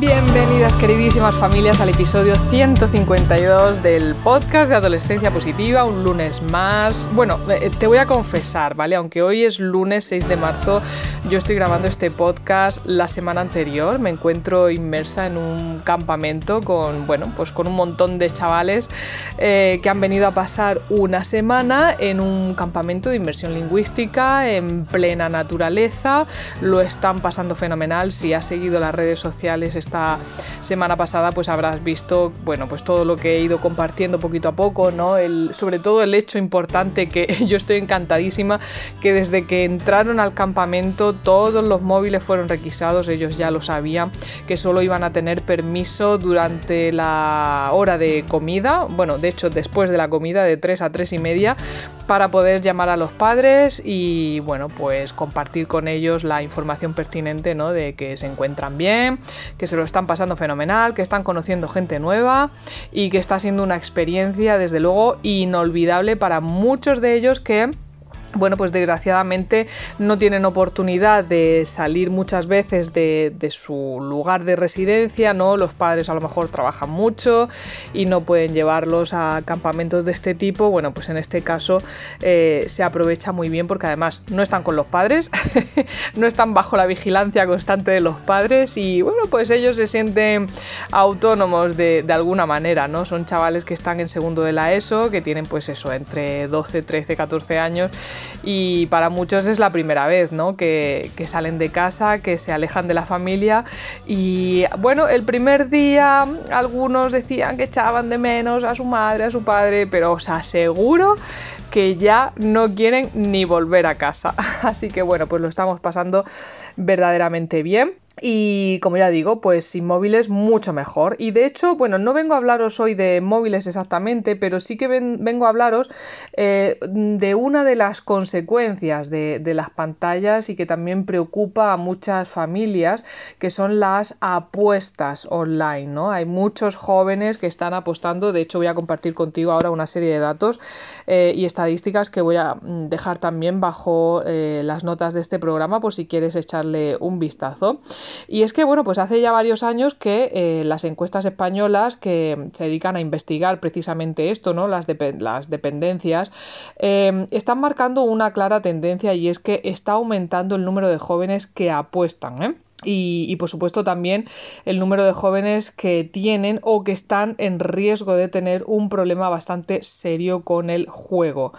Bienvenidas queridísimas familias al episodio 152 del podcast de Adolescencia Positiva, un lunes más. Bueno, eh, te voy a confesar, ¿vale? Aunque hoy es lunes 6 de marzo, yo estoy grabando este podcast la semana anterior, me encuentro inmersa en un campamento con, bueno, pues con un montón de chavales eh, que han venido a pasar una semana en un campamento de inmersión lingüística en plena naturaleza, lo están pasando fenomenal, si has seguido las redes sociales, esta semana pasada pues habrás visto, bueno, pues todo lo que he ido compartiendo poquito a poco, ¿no? El, sobre todo el hecho importante que yo estoy encantadísima que desde que entraron al campamento todos los móviles fueron requisados, ellos ya lo sabían, que solo iban a tener permiso durante la hora de comida, bueno, de hecho después de la comida de 3 a 3 y media para poder llamar a los padres y bueno, pues compartir con ellos la información pertinente, ¿no? De que se encuentran bien, que se lo están pasando fenomenal, que están conociendo gente nueva y que está siendo una experiencia desde luego inolvidable para muchos de ellos que bueno, pues desgraciadamente no tienen oportunidad de salir muchas veces de, su lugar de residencia, ¿no? Los padres a lo mejor trabajan mucho y no pueden llevarlos a campamentos de este tipo. Bueno, pues en este caso eh, se aprovecha muy bien porque además no están con los padres, no están bajo la vigilancia constante de los padres y bueno, pues ellos se sienten autónomos de, de alguna manera, ¿no? Son chavales que están en segundo de la ESO, que tienen pues eso, entre 12, 13, 14 años y para muchos es la primera vez ¿no? que, salen de casa, que se alejan de la familia y bueno, el primer día algunos decían que echaban de menos a su madre, a su padre, pero os aseguro que ya no quieren ni volver a casa. Así que bueno, pues lo estamos pasando verdaderamente bien. Y como ya digo, pues sin móviles mucho mejor. Y de hecho, bueno, no vengo a hablaros hoy de móviles exactamente, pero sí que vengo a hablaros eh, de una de las consecuencias de, las pantallas y que también preocupa a muchas familias, que son las apuestas online, ¿no? Hay muchos jóvenes que están apostando, de hecho voy a compartir contigo ahora una serie de datos eh, y estadísticas que voy a mm, dejar también bajo eh, las notas de este programa por si quieres echarle un vistazo. Y es que, bueno, pues hace ya varios años que eh, las encuestas españolas que se dedican a investigar precisamente esto, ¿no? Las, las dependencias, eh, están marcando una clara tendencia y es que está aumentando el número de jóvenes que apuestan, ¿eh? Y, por supuesto también el número de jóvenes que tienen o que están en riesgo de tener un problema bastante serio con el juego.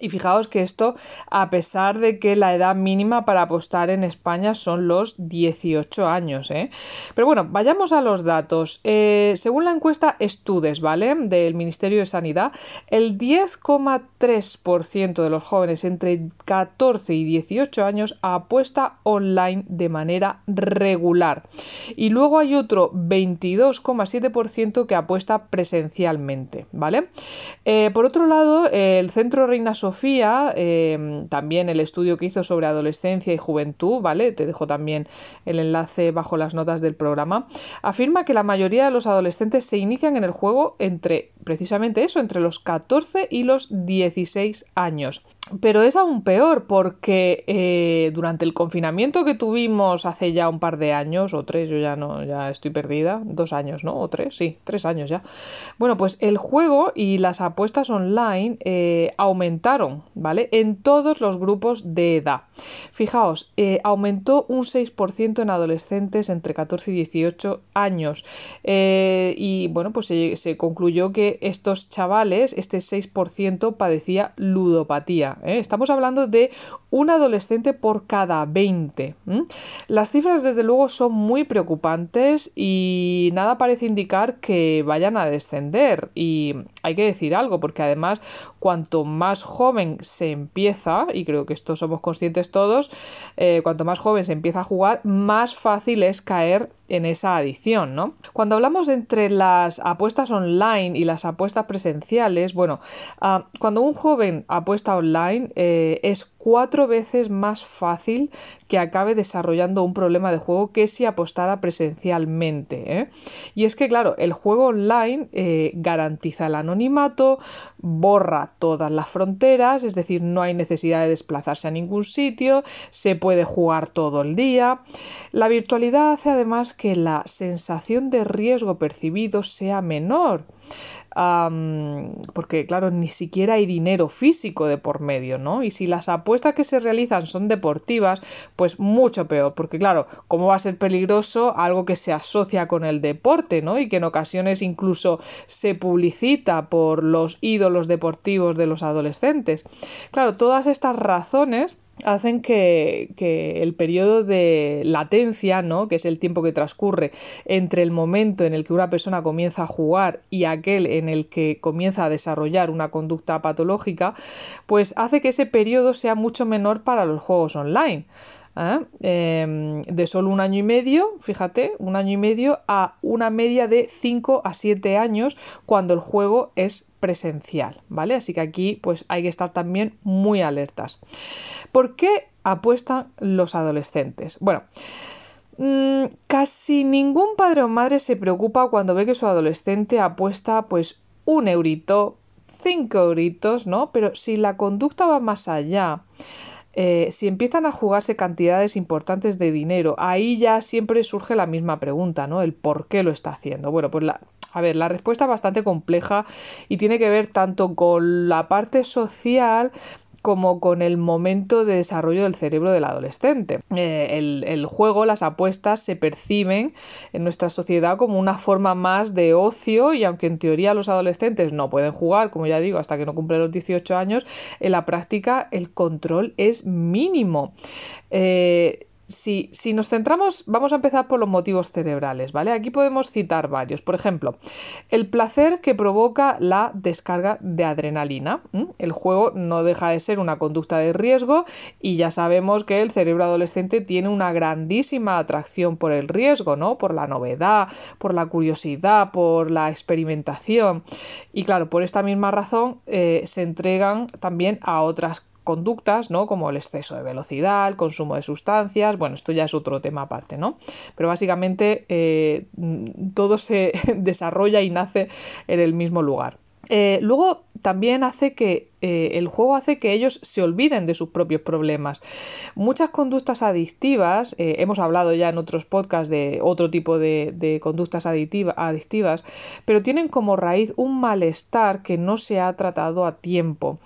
Y fijaos que esto, a pesar de que la edad mínima para apostar en España son los 18 años. ¿eh? Pero bueno, vayamos a los datos. Eh, según la encuesta Estudes, ¿vale? Del Ministerio de Sanidad, el 10,3% de los jóvenes entre 14 y 18 años apuesta online de manera regular. Y luego hay otro 22,7% que apuesta presencialmente, ¿vale? Eh, por otro lado, el Centro Reina Sofía, eh, también el estudio que hizo sobre adolescencia y juventud, ¿vale? Te dejo también el enlace bajo las notas del programa, afirma que la mayoría de los adolescentes se inician en el juego entre, precisamente eso, entre los 14 y los 16 años. Pero es aún peor porque eh, durante el confinamiento que tuvimos hace ya un par de años, o tres, yo ya no, ya estoy perdida, dos años, ¿no? O tres, sí, tres años ya. Bueno, pues el juego y las apuestas online eh, aumentaron, ¿vale? En todos los grupos de edad. Fijaos, eh, aumentó un 6% en adolescentes entre 14 y 18 años. y bueno, pues se, se concluyó que estos chavales, este 6% padecía ludopatía. ¿Eh? Estamos hablando de un adolescente por cada 20. Las cifras, desde luego, son muy preocupantes y nada parece indicar que vayan a descender. Y hay que decir algo, porque además, cuanto más joven se empieza, y creo que esto somos conscientes todos, eh, cuanto más joven se empieza a jugar, más fácil es caer en esa adicción, ¿no? Cuando hablamos entre las apuestas online y las apuestas presenciales, bueno, ah, cuando un joven apuesta online eh, es cuatro veces más fácil que acabe desarrollando un problema de juego que si apostara presencialmente. ¿eh? Y es que, claro, el juego online eh, garantiza el anonimato, borra todas las fronteras, es decir, no hay necesidad de desplazarse a ningún sitio, se puede jugar todo el día. La virtualidad hace además que la sensación de riesgo percibido sea menor porque claro, ni siquiera hay dinero físico de por medio, ¿no? Y si las apuestas que se realizan son deportivas, pues mucho peor, porque claro, ¿cómo va a ser peligroso algo que se asocia con el deporte, ¿no? Y que en ocasiones incluso se publicita por los ídolos deportivos de los adolescentes. Claro, todas estas razones hacen que, el periodo de latencia, ¿no? que es el tiempo que transcurre entre el momento en el que una persona comienza a jugar y aquel en el que comienza a desarrollar una conducta patológica, pues hace que ese periodo sea mucho menor para los juegos online. ¿Eh? Em, de solo un año y medio, fíjate, un año y medio a una media de 5 a 7 años cuando el juego es presencial, ¿vale? Así que aquí pues hay que estar también muy alertas. ¿Por qué apuestan los adolescentes? Bueno, mm, casi ningún padre o madre se preocupa cuando ve que su adolescente apuesta pues un eurito, cinco euritos, ¿no? Pero si la conducta va más allá, eh, si empiezan a jugarse cantidades importantes de dinero, ahí ya siempre surge la misma pregunta, ¿no? El por qué lo está haciendo. Bueno, pues la, a ver, la respuesta es bastante compleja y tiene que ver tanto con la parte social como con el momento de desarrollo del cerebro del adolescente. Eh, el, juego, las apuestas se perciben en nuestra sociedad como una forma más de ocio y aunque en teoría los adolescentes no pueden jugar, como ya digo, hasta que no cumplen los 18 años, en la práctica el control es mínimo. Eh, si, nos centramos, vamos a empezar por los motivos cerebrales, ¿vale? Aquí podemos citar varios. Por ejemplo, el placer que provoca la descarga de adrenalina. El juego no deja de ser una conducta de riesgo y ya sabemos que el cerebro adolescente tiene una grandísima atracción por el riesgo, ¿no? Por la novedad, por la curiosidad, por la experimentación. Y claro, por esta misma razón eh, se entregan también a otras conductas, ¿no? Como el exceso de velocidad, el consumo de sustancias, bueno, esto ya es otro tema aparte, ¿no? Pero básicamente eh, todo se desarrolla y nace en el mismo lugar. Eh, luego también hace que eh, el juego hace que ellos se olviden de sus propios problemas. Muchas conductas adictivas, eh, hemos hablado ya en otros podcasts de otro tipo de, conductas adictivas, pero tienen como raíz un malestar que no se ha tratado a tiempo.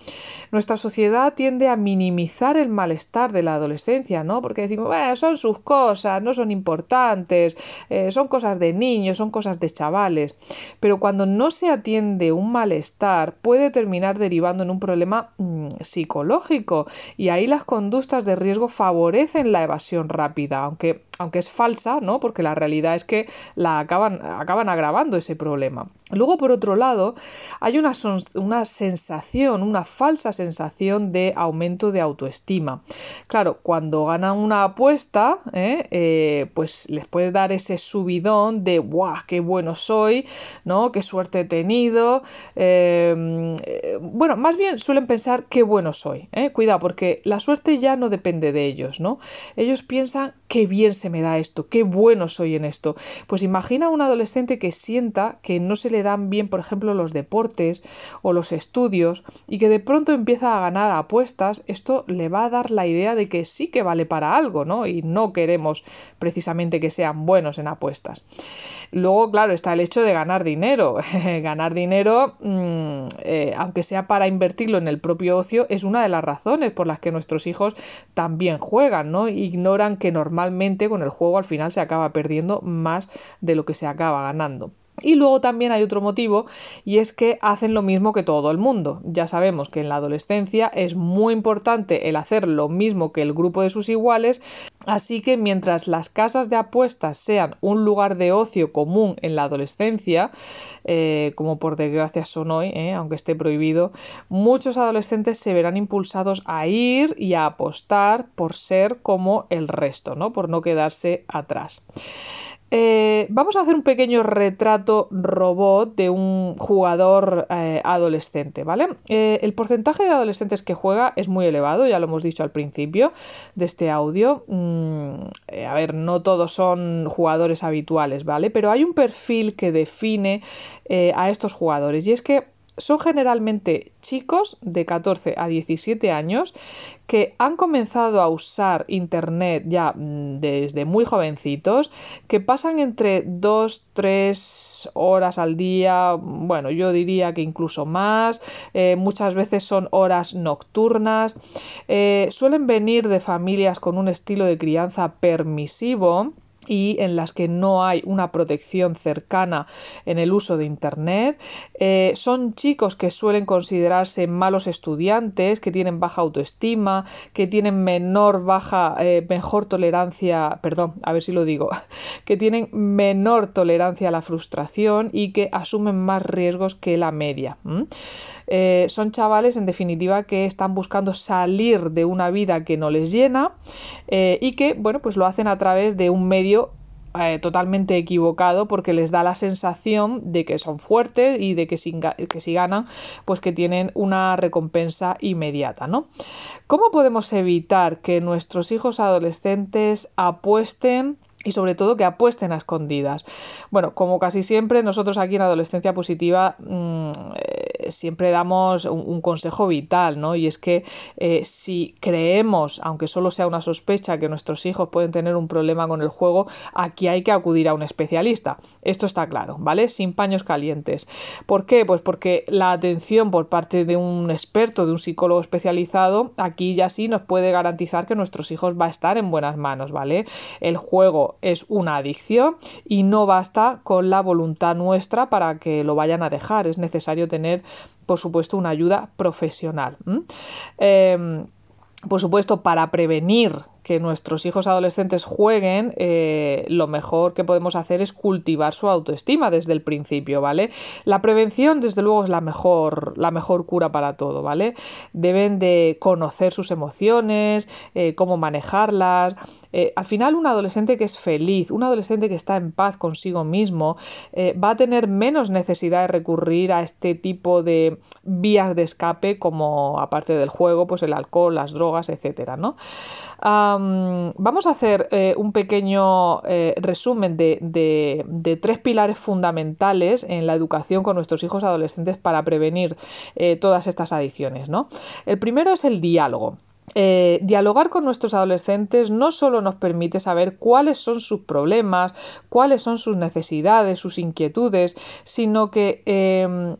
Nuestra sociedad tiende a minimizar el malestar de la adolescencia, ¿no? Porque decimos, son sus cosas, no son importantes, eh, son cosas de niños, son cosas de chavales. Pero cuando no se atiende un malestar, puede terminar derivando en un problema mm, psicológico y ahí las conductas de riesgo favorecen la evasión rápida, aunque, aunque es falsa, ¿no? Porque la realidad es que la acaban, acaban agravando ese problema. Luego, por otro lado, hay una, una, sensación, una falsa sensación de aumento de autoestima. Claro, cuando ganan una apuesta, ¿eh? Eh, pues les puede dar ese subidón de ¡guau! ¡Qué bueno soy! ¿No? ¡Qué suerte he tenido! Em, eh, bueno, más bien suelen pensar qué bueno soy. Cuidado, porque la suerte ya no depende de ellos, ¿no? Ellos piensan qué bien se me da esto, qué bueno soy en esto. Pues imagina a un adolescente que sienta que no se dan bien, por ejemplo, los deportes o los estudios y que de pronto empieza a ganar apuestas, esto le va a dar la idea de que sí que vale para algo, ¿no? Y no queremos precisamente que sean buenos en apuestas. Luego, claro, está el hecho de ganar dinero. ganar dinero, mm, eh, aunque sea para invertirlo en el propio ocio, es una de las razones por las que nuestros hijos también juegan, ¿no? Ignoran que normalmente con el juego al final se acaba perdiendo más de lo que se acaba ganando. Y luego también hay otro motivo y es que hacen lo mismo que todo el mundo. Ya sabemos que en la adolescencia es muy importante el hacer lo mismo que el grupo de sus iguales, así que mientras las casas de apuestas sean un lugar de ocio común en la adolescencia, eh, como por desgracia son hoy, eh, aunque esté prohibido, muchos adolescentes se verán impulsados a ir y a apostar por ser como el resto, ¿no? por no quedarse atrás. Eh, vamos a hacer un pequeño retrato robot de un jugador eh, adolescente, ¿vale? Eh, el porcentaje de adolescentes que juega es muy elevado, ya lo hemos dicho al principio de este audio. Mm, a ver, no todos son jugadores habituales, ¿vale? Pero hay un perfil que define a estos jugadores y es que son generalmente chicos de 14 a 17 años que han comenzado a usar Internet ya mm, desde muy jovencitos, que pasan entre 2, 3 horas al día, bueno, yo diría que incluso más, eh, muchas veces son horas nocturnas, eh, suelen venir de familias con un estilo de crianza permisivo, y en las que no hay una protección cercana en el uso de Internet. Eh, son chicos que suelen considerarse malos estudiantes, que tienen baja autoestima, que tienen menor, baja, eh, mejor tolerancia, perdón, a ver si lo digo, que tienen menor tolerancia a la frustración y que asumen más riesgos que la media. Eh, son chavales, en definitiva, que están buscando salir de una vida que no les llena y que, bueno, pues lo hacen a través de un medio eh, totalmente equivocado porque les da la sensación de que son fuertes y de que si, que si, ganan, pues que tienen una recompensa inmediata, ¿no? ¿Cómo podemos evitar que nuestros hijos adolescentes apuesten y sobre todo que apuesten a escondidas. Bueno, como casi siempre, nosotros aquí en Adolescencia Positiva mm, eh, siempre damos un, consejo vital, ¿no? Y es que eh, si creemos, aunque solo sea una sospecha, que nuestros hijos pueden tener un problema con el juego, aquí hay que acudir a un especialista. Esto está claro, ¿vale? Sin paños calientes. ¿Por qué? Pues porque la atención por parte de un experto, de un psicólogo especializado, aquí ya sí nos puede garantizar que nuestros hijos va a estar en buenas manos, ¿vale? El juego es una adicción y no basta con la voluntad nuestra para que lo vayan a dejar. Es necesario tener, por supuesto, una ayuda profesional. Em, por supuesto, para prevenir que nuestros hijos adolescentes jueguen, eh, lo mejor que podemos hacer es cultivar su autoestima desde el principio, ¿vale? La prevención, desde luego, es la mejor, la mejor cura para todo, ¿vale? Deben de conocer sus emociones, eh, cómo manejarlas. Eh, al final, un adolescente que es feliz, un adolescente que está en paz consigo mismo, va a tener menos necesidad de recurrir a este tipo de vías de escape como, aparte del juego, pues el alcohol, las drogas, etcétera, ¿no? Vamos a hacer eh, un pequeño eh, resumen de, tres pilares fundamentales en la educación con nuestros hijos adolescentes para prevenir eh, todas estas adicciones. ¿no? El primero es el diálogo. dialogar con nuestros adolescentes no solo nos permite saber cuáles son sus problemas, cuáles son sus necesidades, sus inquietudes, sino que em,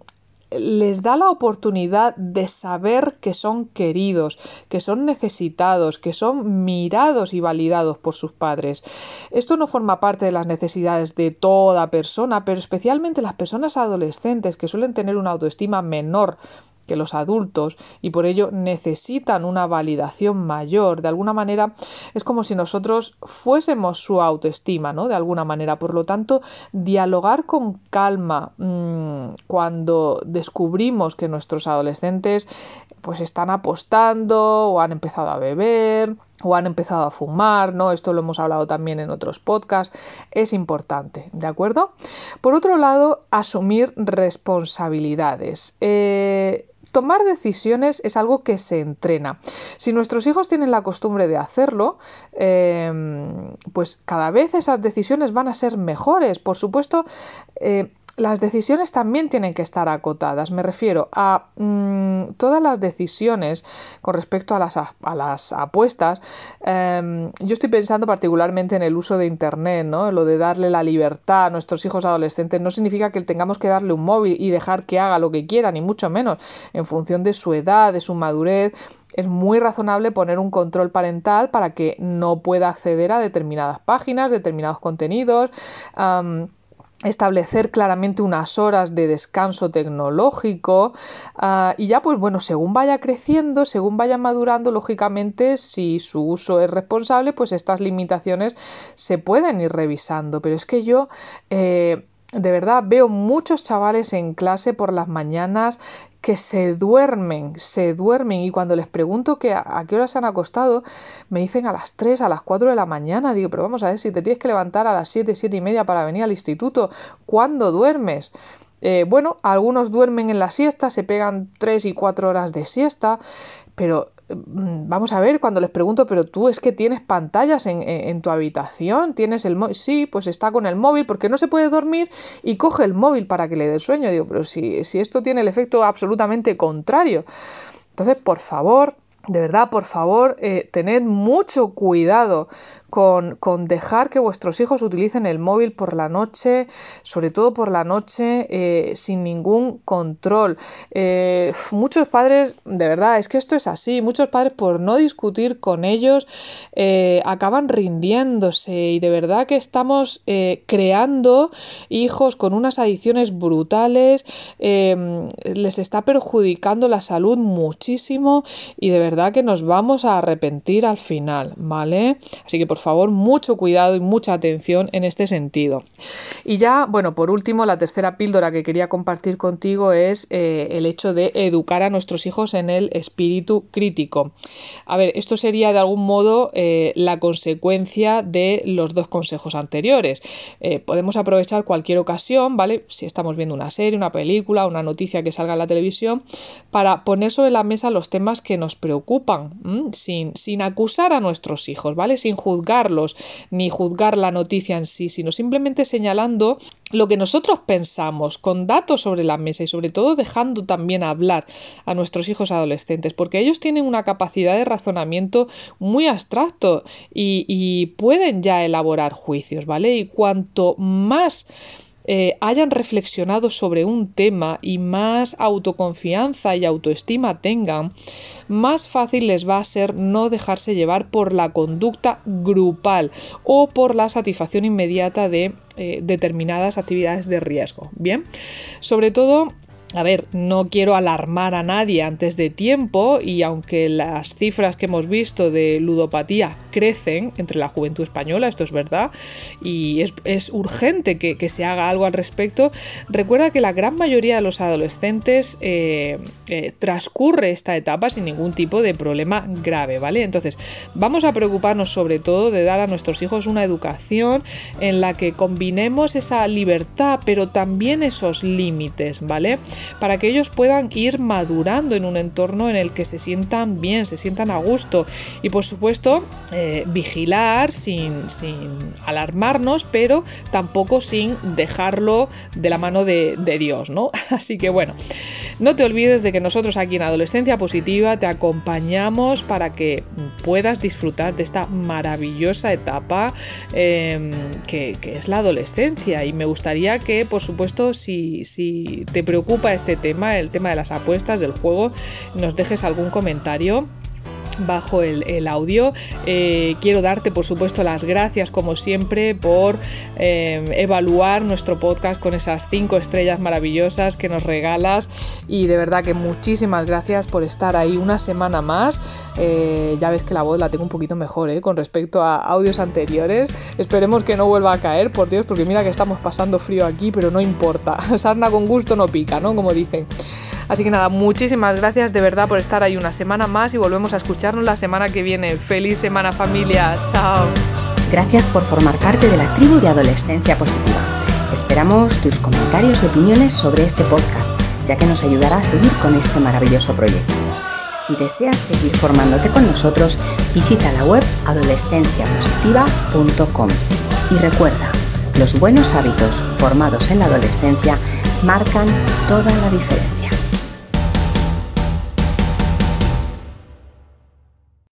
les da la oportunidad de saber que son queridos, que son necesitados, que son mirados y validados por sus padres. Esto no forma parte de las necesidades de toda persona, pero especialmente las personas adolescentes que suelen tener una autoestima menor que los adultos y por ello necesitan una validación mayor. De alguna manera es como si nosotros fuésemos su autoestima, ¿no? De alguna manera. Por lo tanto, dialogar con calma mmm, cuando descubrimos que nuestros adolescentes pues están apostando o han empezado a beber o han empezado a fumar, ¿no? Esto lo hemos hablado también en otros podcasts, es importante, ¿de acuerdo? Por otro lado, asumir responsabilidades. Eh, tomar decisiones es algo que se entrena. Si nuestros hijos tienen la costumbre de hacerlo, em, pues cada vez esas decisiones van a ser mejores. Por supuesto, eh, las decisiones también tienen que estar acotadas. Me refiero a mm, todas las decisiones con respecto a las, apuestas. Em, yo estoy pensando particularmente en el uso de Internet, ¿no? Lo de darle la libertad a nuestros hijos adolescentes no significa que tengamos que darle un móvil y dejar que haga lo que quiera, ni mucho menos. En función de su edad, de su madurez, es muy razonable poner un control parental para que no pueda acceder a determinadas páginas, determinados contenidos establecer claramente unas horas de descanso tecnológico ah, y ya pues bueno según vaya creciendo según vaya madurando lógicamente si su uso es responsable pues estas limitaciones se pueden ir revisando. Pero es que yo eh, de verdad veo muchos chavales en clase por las mañanas que se duermen, se duermen y cuando les pregunto que a, qué hora se han acostado, me dicen a las 3, a las 4 de la mañana. Digo, pero vamos a ver, si te tienes que levantar a las 7, 7 y media para venir al instituto, ¿cuándo duermes? Eh, bueno, algunos duermen en la siesta, se pegan 3 y 4 horas de siesta, pero vamos a ver, cuando les pregunto, pero tú es que tienes pantallas en, tu habitación, tienes el móvil, sí, pues está con el móvil porque no se puede dormir y coge el móvil para que le dé sueño. Digo, pero si, si esto tiene el efecto absolutamente contrario. Entonces, por favor, de verdad, por favor, eh, tened mucho cuidado con, dejar que vuestros hijos utilicen el móvil por la noche, sobre todo por la noche, eh, sin ningún control. Eh, muchos padres, de verdad, es que esto es así, muchos padres por no discutir con ellos eh, acaban rindiéndose y de verdad que estamos creando hijos con unas adicciones brutales, em, les está perjudicando la salud muchísimo y de verdad que nos vamos a arrepentir al final, ¿vale? Así que por favor, mucho cuidado y mucha atención en este sentido. Y ya, bueno, por último, la tercera píldora que quería compartir contigo es eh, el hecho de educar a nuestros hijos en el espíritu crítico. A ver, esto sería de algún modo eh, la consecuencia de los dos consejos anteriores. Eh, podemos aprovechar cualquier ocasión, ¿vale? Si estamos viendo una serie, una película, una noticia que salga en la televisión, para poner sobre la mesa los temas que nos preocupan, sin, sin acusar a nuestros hijos, ¿vale? Sin juzgar ni juzgar la noticia en sí, sino simplemente señalando lo que nosotros pensamos con datos sobre la mesa y sobre todo dejando también hablar a nuestros hijos adolescentes, porque ellos tienen una capacidad de razonamiento muy abstracto y, y pueden ya elaborar juicios, ¿vale? Y cuanto más eh, hayan reflexionado sobre un tema y más autoconfianza y autoestima tengan, más fácil les va a ser no dejarse llevar por la conducta grupal o por la satisfacción inmediata de eh, determinadas actividades de riesgo. Bien, sobre todo a ver, no quiero alarmar a nadie antes de tiempo y aunque las cifras que hemos visto de ludopatía crecen entre la juventud española, esto es verdad, y es, urgente que, se haga algo al respecto, recuerda que la gran mayoría de los adolescentes eh, eh, transcurre esta etapa sin ningún tipo de problema grave, ¿vale? Entonces, vamos a preocuparnos sobre todo de dar a nuestros hijos una educación en la que combinemos esa libertad, pero también esos límites, ¿vale? Para que ellos puedan ir madurando en un entorno en el que se sientan bien, se sientan a gusto y por supuesto eh, vigilar sin, alarmarnos, pero tampoco sin dejarlo de la mano de, de Dios, ¿no? Así que bueno. No te olvides de que nosotros aquí en Adolescencia Positiva te acompañamos para que puedas disfrutar de esta maravillosa etapa em, que, es la adolescencia. Y me gustaría que, por supuesto, si, si te preocupa este tema, el tema de las apuestas, del juego, nos dejes algún comentario bajo el, audio. Eh, quiero darte, por supuesto, las gracias, como siempre, por eh, evaluar nuestro podcast con esas cinco estrellas maravillosas que nos regalas. Y de verdad que muchísimas gracias por estar ahí una semana más. Eh, ya ves que la voz la tengo un poquito mejor con respecto a audios anteriores. Esperemos que no vuelva a caer, por Dios, porque mira que estamos pasando frío aquí, pero no importa. Sarna con gusto no pica, ¿no? Como dicen. Así que nada, muchísimas gracias de verdad por estar ahí una semana más y volvemos a escucharnos la semana que viene. Feliz semana familia, chao. Gracias por formar parte de la tribu de Adolescencia Positiva. Esperamos tus comentarios y opiniones sobre este podcast, ya que nos ayudará a seguir con este maravilloso proyecto. Si deseas seguir formándote con nosotros, visita la web adolescenciapositiva.com. Y recuerda, los buenos hábitos formados en la adolescencia marcan toda la diferencia.